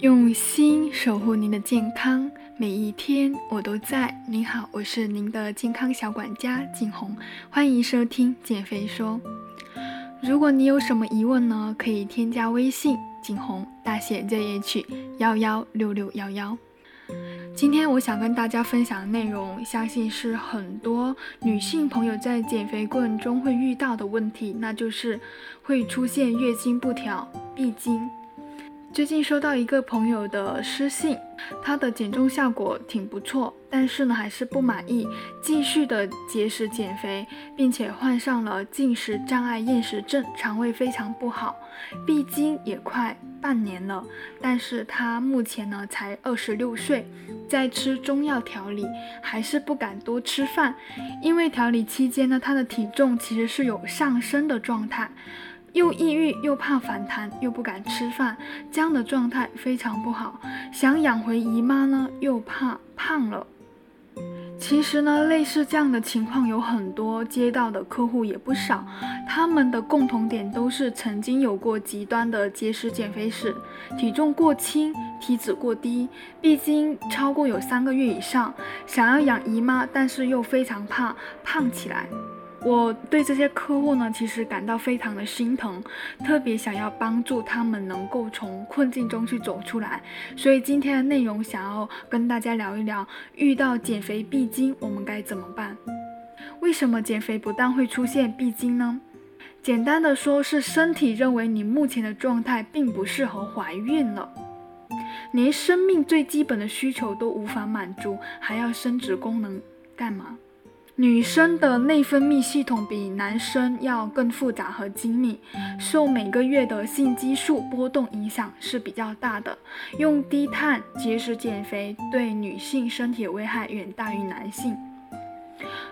用心守护您的健康，每一天我都在。您好，我是您的健康小管家景红，欢迎收听减肥说。如果你有什么疑问呢，可以添加微信景红大写 ZH 幺幺六六幺幺。今天我想跟大家分享的内容，相信是很多女性朋友在减肥过程中会遇到的问题，那就是会出现月经不调、闭经。最近收到一个朋友的私信，他的减重效果挺不错，但是呢还是不满意，继续的节食减肥，并且患上了进食障碍厌食症，肠胃非常不好，闭经也快半年了，但是他目前呢才二十六岁，在吃中药调理，还是不敢多吃饭，因为调理期间呢他的体重其实是有上升的状态。又抑郁又怕反弹，又不敢吃饭，这样的状态非常不好。想养回姨妈呢，又怕胖了。其实呢，类似这样的情况有很多，接到的客户也不少。他们的共同点都是曾经有过极端的节食减肥史，体重过轻，体脂过低，闭经超过有三个月以上，想要养姨妈，但是又非常怕胖起来。我对这些客户呢，其实感到非常的心疼，特别想要帮助他们能够从困境中去走出来。所以今天的内容想要跟大家聊一聊，遇到减肥闭经我们该怎么办？为什么减肥不但会出现闭经呢？简单的说，是身体认为你目前的状态并不适合怀孕了，连生命最基本的需求都无法满足，还要生殖功能干嘛？女生的内分泌系统比男生要更复杂和精密，受每个月的性激素波动影响是比较大的。用低碳节食减肥对女性身体危害远大于男性。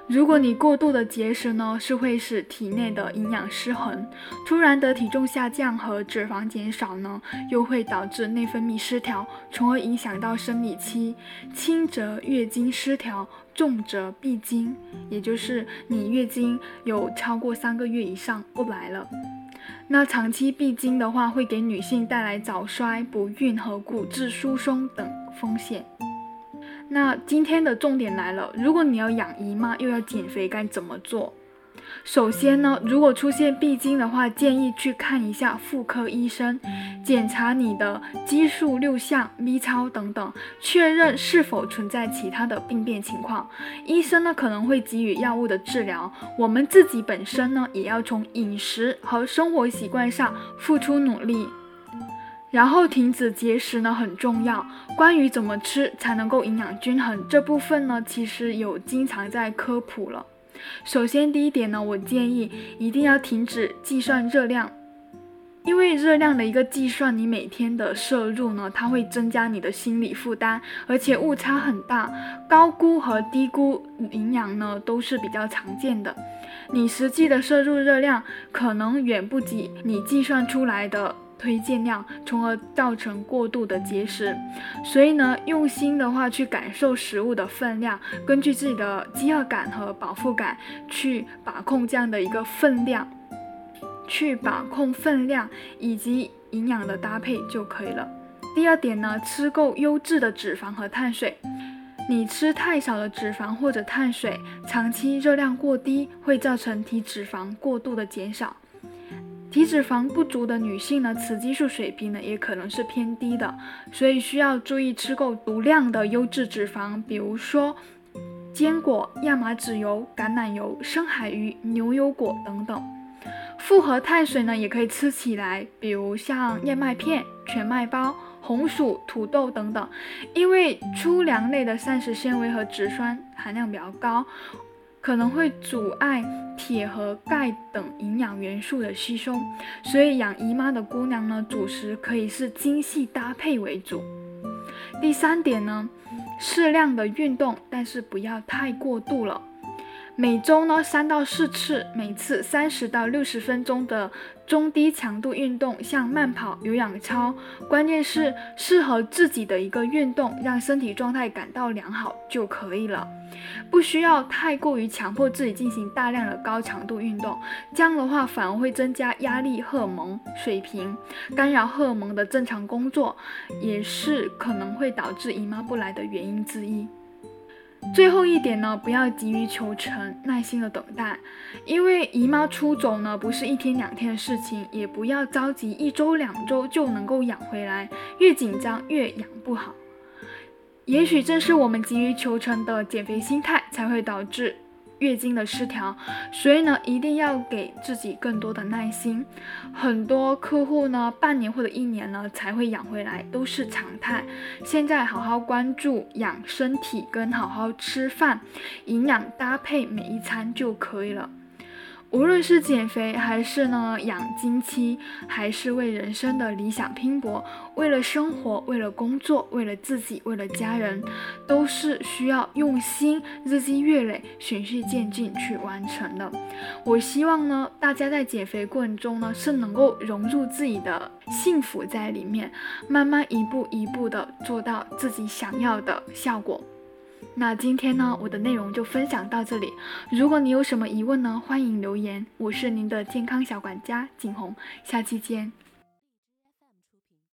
如果你过度的节食呢，是会使体内的营养失衡，突然的体重下降和脂肪减少呢，又会导致内分泌失调，从而影响到生理期，轻则月经失调，重则闭经，也就是你月经有超过三个月以上不来了。那长期闭经的话，会给女性带来早衰、不孕和骨质疏松等风险。那今天的重点来了，如果你要养姨妈又要减肥，该怎么做？首先呢，如果出现闭经的话，建议去看一下妇科医生，检查你的激素六项、B 超等等，确认是否存在其他的病变情况。医生呢可能会给予药物的治疗，我们自己本身呢也要从饮食和生活习惯上付出努力。然后停止节食呢很重要。关于怎么吃才能够营养均衡这部分呢，其实有经常在科普了。首先第一点呢，我建议一定要停止计算热量，因为热量的一个计算，你每天的摄入呢，它会增加你的心理负担，而且误差很大，高估和低估营养呢都是比较常见的。你实际的摄入热量可能远不及你计算出来的。推荐量，从而造成过度的节食。所以呢，用心的话去感受食物的分量，根据自己的饥饿感和饱腹感去把控这样的一个分量，去把控分量以及营养的搭配就可以了。第二点呢，吃够优质的脂肪和碳水。你吃太少的脂肪或者碳水，长期热量过低，会造成体脂肪过度的减少。体脂肪不足的女性呢，雌激素水平呢也可能是偏低的，所以需要注意吃够足量的优质脂肪，比如说坚果、亚麻籽油、橄榄油、深海鱼、牛油果等等。复合碳水呢也可以吃起来，比如像燕麦片、全麦包、红薯、土豆等等，因为粗粮类的膳食纤维和脂酸含量比较高。可能会阻碍铁和钙等营养元素的吸收，所以养姨妈的姑娘呢，主食可以是精细搭配为主。第三点呢，适量的运动，但是不要太过度了。每周呢三到四次，每次三十到六十分钟的中低强度运动，像慢跑、有氧操，关键是适合自己的一个运动，让身体状态感到良好就可以了，不需要太过于强迫自己进行大量的高强度运动，这样的话反而会增加压力荷尔蒙水平，干扰荷尔蒙的正常工作，也是可能会导致姨妈不来的原因之一。最后一点呢，不要急于求成，耐心的等待，因为姨妈出走呢不是一天两天的事情，也不要着急一周两周就能够养回来，越紧张越养不好。也许正是我们急于求成的减肥心态，才会导致。月经的失调，所以呢，一定要给自己更多的耐心。很多客户呢，半年或者一年呢才会养回来，都是常态。现在好好关注养身体，跟好好吃饭，营养搭配每一餐就可以了。无论是减肥，还是呢养经期，还是为人生的理想拼搏，为了生活，为了工作，为了自己，为了家人，都是需要用心，日积月累，循序渐进去完成的。我希望呢，大家在减肥过程中呢，是能够融入自己的幸福在里面，慢慢一步一步的做到自己想要的效果。那今天呢，我的内容就分享到这里。如果你有什么疑问呢，欢迎留言。我是您的健康小管家景红，下期见。